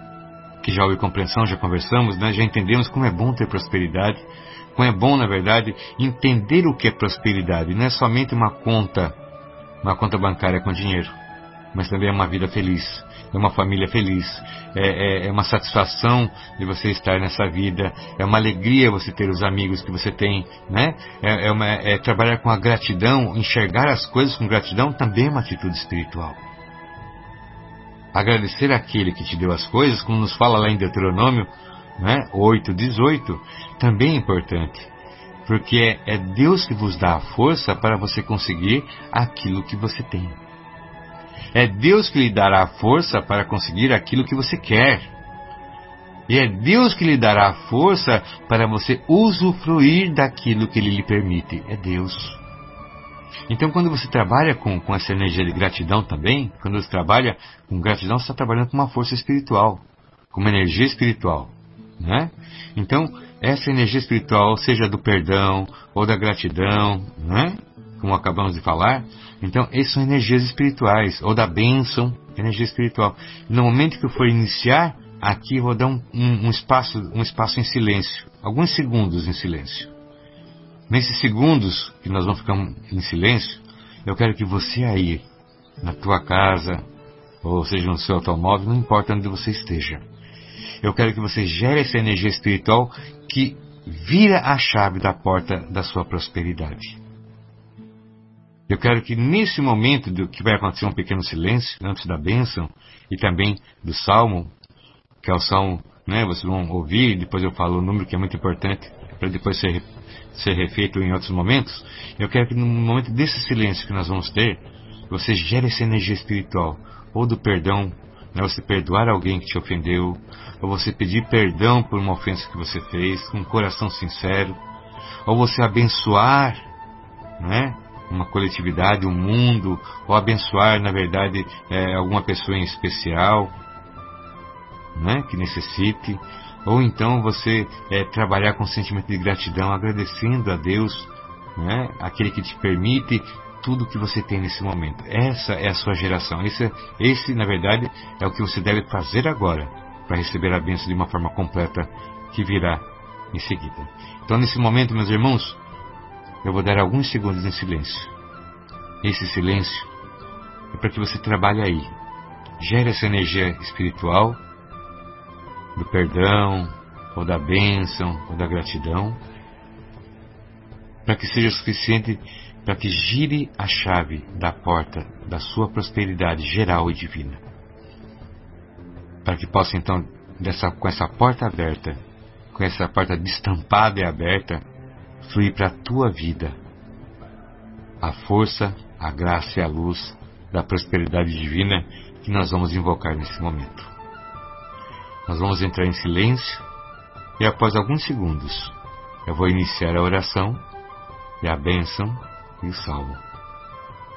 que já houve compreensão, já conversamos, né? já entendemos como é bom ter prosperidade, como é bom, na verdade, entender o que é prosperidade. Não é somente uma conta, uma conta bancária com dinheiro, mas também é uma vida feliz uma família feliz, é, é, é, uma satisfação de você estar nessa vida, é uma alegria você ter os amigos que você tem, né? É, é, uma, é trabalhar com a gratidão, enxergar as coisas com gratidão também é uma atitude espiritual. Agradecer aquele que te deu as coisas, como nos fala lá em Deuteronômio né, 8, 18, também é importante. Porque é, é Deus que vos dá a força para você conseguir aquilo que você tem. É Deus que lhe dará a força para conseguir aquilo que você quer. E é Deus que lhe dará a força para você usufruir daquilo que Ele lhe permite. É Deus. Então, quando você trabalha com, com essa energia de gratidão também, quando você trabalha com gratidão, você está trabalhando com uma força espiritual, com uma energia espiritual. Né? Então, essa energia espiritual, seja do perdão ou da gratidão, né? como acabamos de falar, então essas são energias espirituais, ou da bênção, energia espiritual. No momento que eu for iniciar, aqui vou dar um, um, um, espaço, um espaço em silêncio, alguns segundos em silêncio. Nesses segundos que nós vamos ficar em silêncio, eu quero que você aí, na tua casa, ou seja, no seu automóvel, não importa onde você esteja. Eu quero que você gere essa energia espiritual que vira a chave da porta da sua prosperidade. Eu quero que nesse momento do que vai acontecer um pequeno silêncio antes da bênção e também do salmo, que é o salmo, né, vocês vão ouvir, depois eu falo o número que é muito importante para depois ser, ser refeito em outros momentos. Eu quero que no momento desse silêncio que nós vamos ter, você gere essa energia espiritual, ou do perdão, né, você perdoar alguém que te ofendeu, ou você pedir perdão por uma ofensa que você fez, com um coração sincero, ou você abençoar, né, uma coletividade, um mundo, ou abençoar, na verdade, é, alguma pessoa em especial né, que necessite, ou então você é, trabalhar com sentimento de gratidão, agradecendo a Deus, né, aquele que te permite tudo que você tem nesse momento. Essa é a sua geração. Esse, esse na verdade, é o que você deve fazer agora para receber a bênção de uma forma completa que virá em seguida. Então, nesse momento, meus irmãos, eu vou dar alguns segundos em silêncio. Esse silêncio é para que você trabalhe aí. Gere essa energia espiritual do perdão, ou da bênção, ou da gratidão, para que seja suficiente para que gire a chave da porta da sua prosperidade geral e divina. Para que possa então, dessa, com essa porta aberta, com essa porta destampada e aberta, fluir para a tua vida a força, a graça e a luz da prosperidade divina que nós vamos invocar nesse momento. Nós vamos entrar em silêncio e após alguns segundos eu vou iniciar a oração e a bênção e o salmo.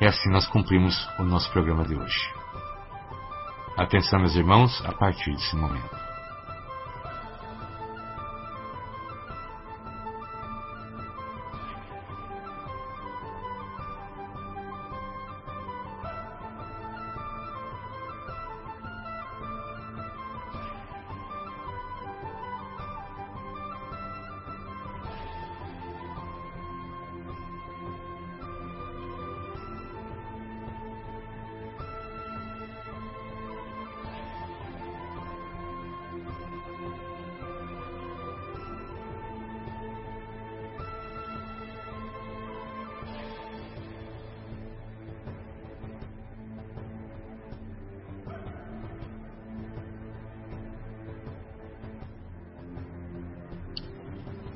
E assim nós cumprimos o nosso programa de hoje. Atenção, meus irmãos, a partir desse momento.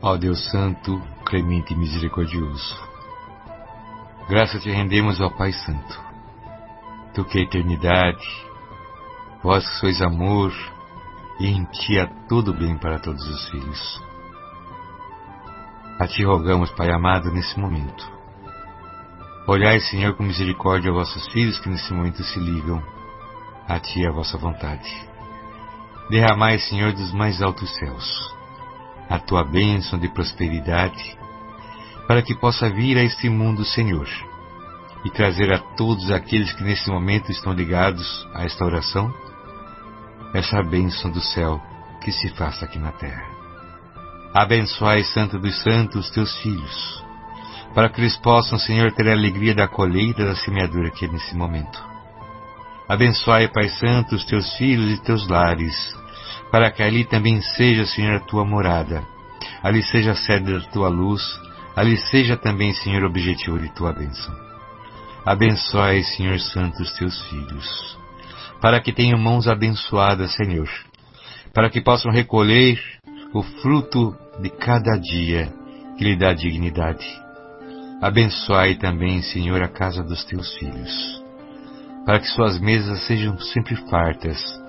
Ó Deus Santo, clemente e misericordioso, graça te rendemos, ó Pai Santo, tu que é eternidade, vós que sois amor, e em ti há todo bem para todos os filhos. A ti rogamos, Pai amado, nesse momento. Olhai, Senhor, com misericórdia a vossos filhos que nesse momento se ligam a ti a vossa vontade. Derramai, Senhor, dos mais altos céus a tua bênção de prosperidade, para que possa vir a este mundo, Senhor, e trazer a todos aqueles que nesse momento estão ligados a esta oração, essa bênção do céu que se faça aqui na terra. Abençoai, Santo dos Santos, teus filhos, para que eles possam, Senhor, ter a alegria da colheita da semeadura aqui nesse momento. Abençoai, Pai Santo, os teus filhos e teus lares, para que ali também seja, Senhor, a tua morada, ali seja a sede da tua luz, ali seja também, Senhor, o objetivo de tua bênção. Abençoe, Senhor Santo, os teus filhos, para que tenham mãos abençoadas, Senhor, para que possam recolher o fruto de cada dia que lhe dá dignidade. Abençoe também, Senhor, a casa dos teus filhos, para que suas mesas sejam sempre fartas,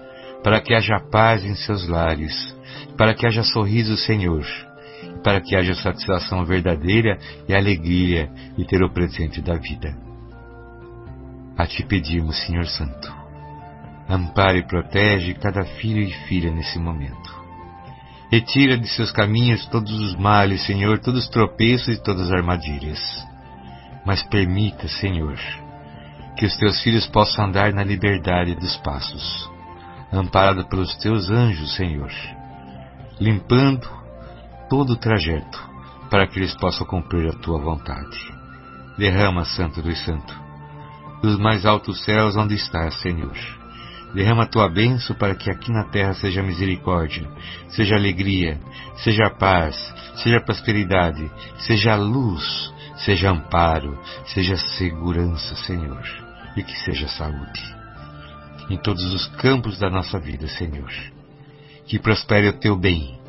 para que haja paz em seus lares, para que haja sorriso, Senhor, para que haja satisfação verdadeira e alegria de ter o presente da vida. A ti pedimos, Senhor Santo, ampare e protege cada filho e filha nesse momento. Retira de seus caminhos todos os males, Senhor, todos os tropeços e todas as armadilhas. Mas permita, Senhor, que os teus filhos possam andar na liberdade dos passos amparado pelos teus anjos, Senhor, limpando todo o trajeto, para que eles possam cumprir a tua vontade. Derrama, Santo dos Santos, dos mais altos céus onde estás, Senhor. Derrama a tua bênção para que aqui na terra seja misericórdia, seja alegria, seja paz, seja prosperidade, seja luz, seja amparo, seja segurança, Senhor, e que seja saúde em todos os campos da nossa vida, Senhor. Que prospere o teu bem,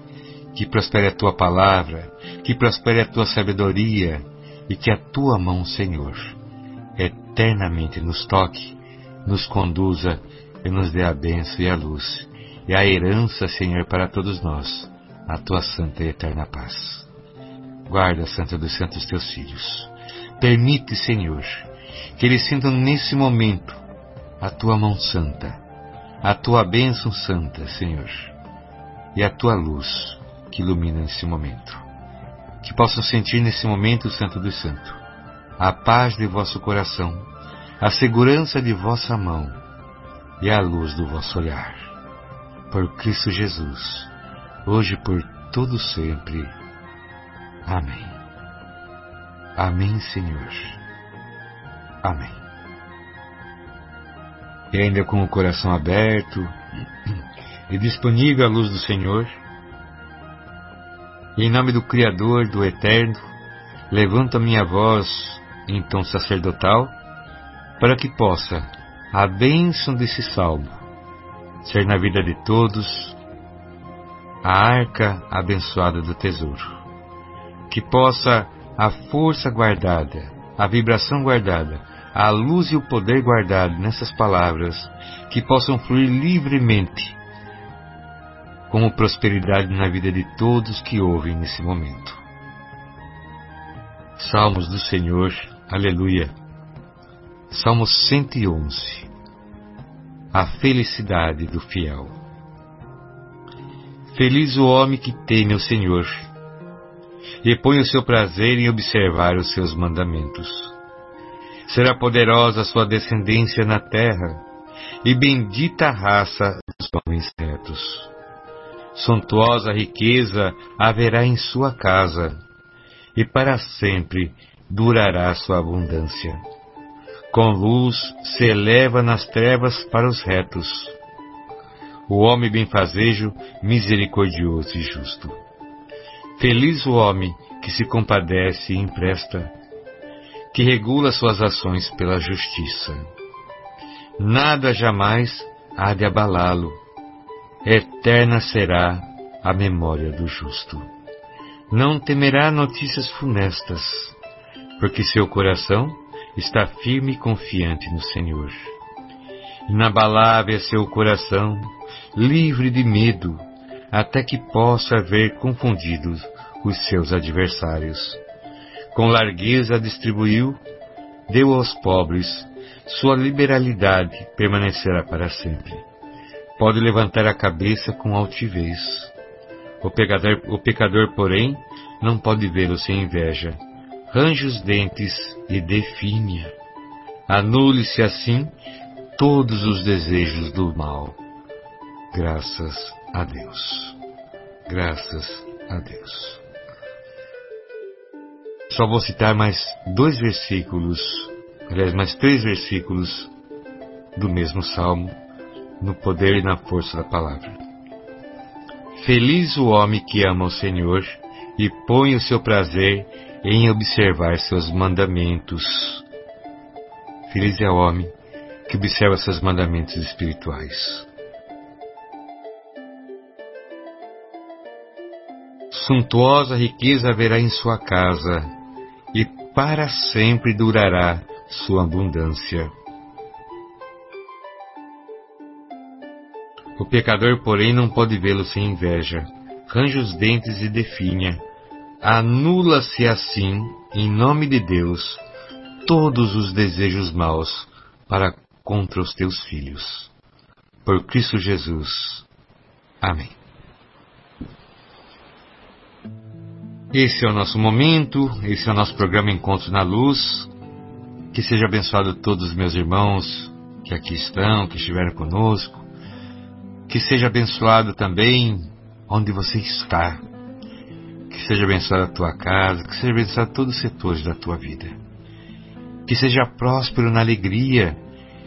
que prospere a tua palavra, que prospere a tua sabedoria e que a tua mão, Senhor, eternamente nos toque, nos conduza e nos dê a bênção e a luz e a herança, Senhor, para todos nós, a tua santa e eterna paz. Guarda, Santa dos Santos, teus filhos. Permite, Senhor, que eles sintam nesse momento a tua mão santa, a tua bênção santa, Senhor, e a tua luz que ilumina nesse momento. Que possam sentir nesse momento, Santo dos Santos, a paz de vosso coração, a segurança de vossa mão e a luz do vosso olhar. Por Cristo Jesus, hoje por todo sempre. Amém. Amém, Senhor. Amém e ainda com o coração aberto e disponível à luz do Senhor, E em nome do Criador, do Eterno, levanto a minha voz em tom sacerdotal para que possa a bênção desse salmo ser na vida de todos a arca abençoada do tesouro. Que possa a força guardada, a vibração guardada, a luz e o poder guardado nessas palavras, que possam fluir livremente, como prosperidade na vida de todos que ouvem nesse momento. Salmos do Senhor, aleluia. Salmo 111. A felicidade do fiel. Feliz o homem que teme o Senhor e põe o seu prazer em observar os seus mandamentos. Será poderosa sua descendência na terra, e bendita a raça dos homens retos. Sontuosa riqueza haverá em sua casa, e para sempre durará sua abundância. Com luz se eleva nas trevas para os retos. O homem benfazejo, misericordioso e justo. Feliz o homem que se compadece e empresta, que regula suas ações pela justiça. Nada jamais há de abalá-lo. Eterna será a memória do justo. Não temerá notícias funestas, porque seu coração está firme e confiante no Senhor. Inabalável é seu coração, livre de medo, até que possa ver confundidos os seus adversários. Com largueza distribuiu, deu aos pobres, sua liberalidade permanecerá para sempre. Pode levantar a cabeça com altivez. O pecador, o pecador porém, não pode vê-lo sem inveja. Range os dentes e define-a. Anule-se assim todos os desejos do mal. Graças a Deus. Graças a Deus. Só vou citar mais dois versículos, aliás, mais três versículos do mesmo salmo, no poder e na força da palavra. Feliz o homem que ama o Senhor e põe o seu prazer em observar seus mandamentos. Feliz é o homem que observa seus mandamentos espirituais. suntuosa riqueza haverá em sua casa, para sempre durará sua abundância. O pecador, porém, não pode vê-lo sem inveja. Range os dentes e definha. Anula-se assim, em nome de Deus, todos os desejos maus para contra os teus filhos. Por Cristo Jesus. Amém. Esse é o nosso momento, esse é o nosso programa Encontros na Luz. Que seja abençoado todos os meus irmãos que aqui estão, que estiveram conosco. Que seja abençoado também onde você está. Que seja abençoada a tua casa, que seja abençoado todos os setores da tua vida. Que seja próspero na alegria,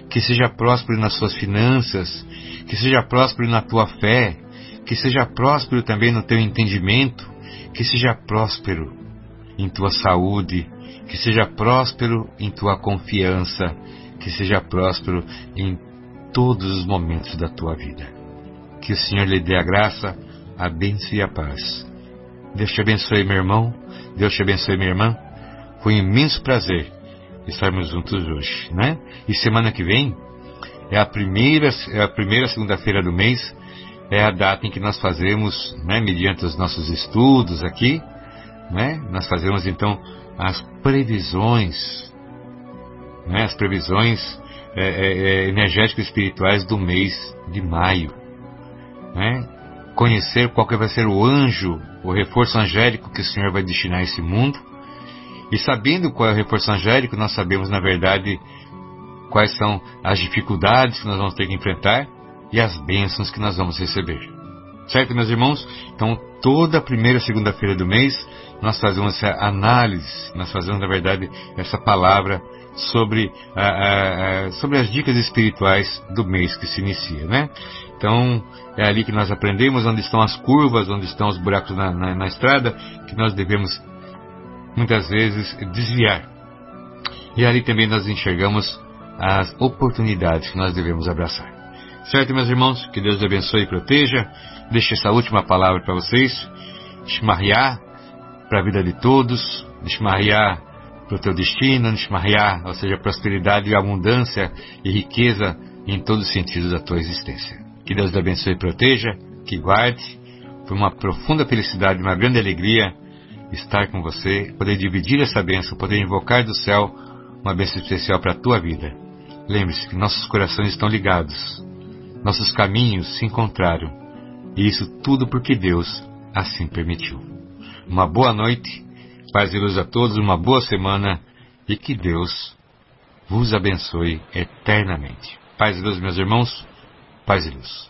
que seja próspero nas suas finanças, que seja próspero na tua fé, que seja próspero também no teu entendimento, que seja próspero em tua saúde, que seja próspero em tua confiança, que seja próspero em todos os momentos da tua vida. Que o Senhor lhe dê a graça, a bênção e a paz. Deus te abençoe, meu irmão. Deus te abençoe, minha irmã. Foi um imenso prazer estarmos juntos hoje, né? E semana que vem é a primeira, é a primeira segunda-feira do mês é a data em que nós fazemos, né, mediante os nossos estudos aqui, né, nós fazemos então as previsões, né, as previsões é, é, é, energéticas espirituais do mês de maio. Né, conhecer qual que vai ser o anjo, o reforço angélico que o Senhor vai destinar a esse mundo. E sabendo qual é o reforço angélico, nós sabemos, na verdade, quais são as dificuldades que nós vamos ter que enfrentar e as bênçãos que nós vamos receber. Certo, meus irmãos? Então, toda primeira segunda-feira do mês, nós fazemos essa análise, nós fazemos, na verdade, essa palavra sobre, sobre as dicas espirituais do mês que se inicia, né? Então, é ali que nós aprendemos onde estão as curvas, onde estão os buracos na, na, na estrada, que nós devemos muitas vezes desviar. E ali também nós enxergamos as oportunidades que nós devemos abraçar. Certo, meus irmãos? Que Deus abençoe e proteja. Deixe essa última palavra para vocês. Shmariá para a vida de todos. Shmariá para o teu destino. Shmariá, ou seja, prosperidade e abundância e riqueza em todos os sentidos da tua existência. Que Deus abençoe e proteja, que guarde. Foi uma profunda felicidade, uma grande alegria estar com você, poder dividir essa bênção, poder invocar do céu uma bênção especial para a tua vida. Lembre-se que nossos corações estão ligados, nossos caminhos se encontraram, e isso tudo porque Deus assim permitiu. Uma boa noite, paz e luz a todos, uma boa semana e que Deus vos abençoe eternamente. Paz e luz, meus irmãos, paz e luz.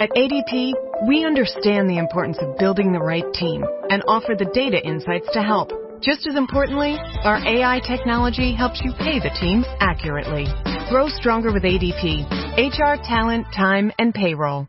At ADP, we understand the importance of building the right team and offer the data insights to help. Just as importantly, our AI technology helps you pay the team accurately. Grow stronger with ADP, HR, talent, time, and payroll.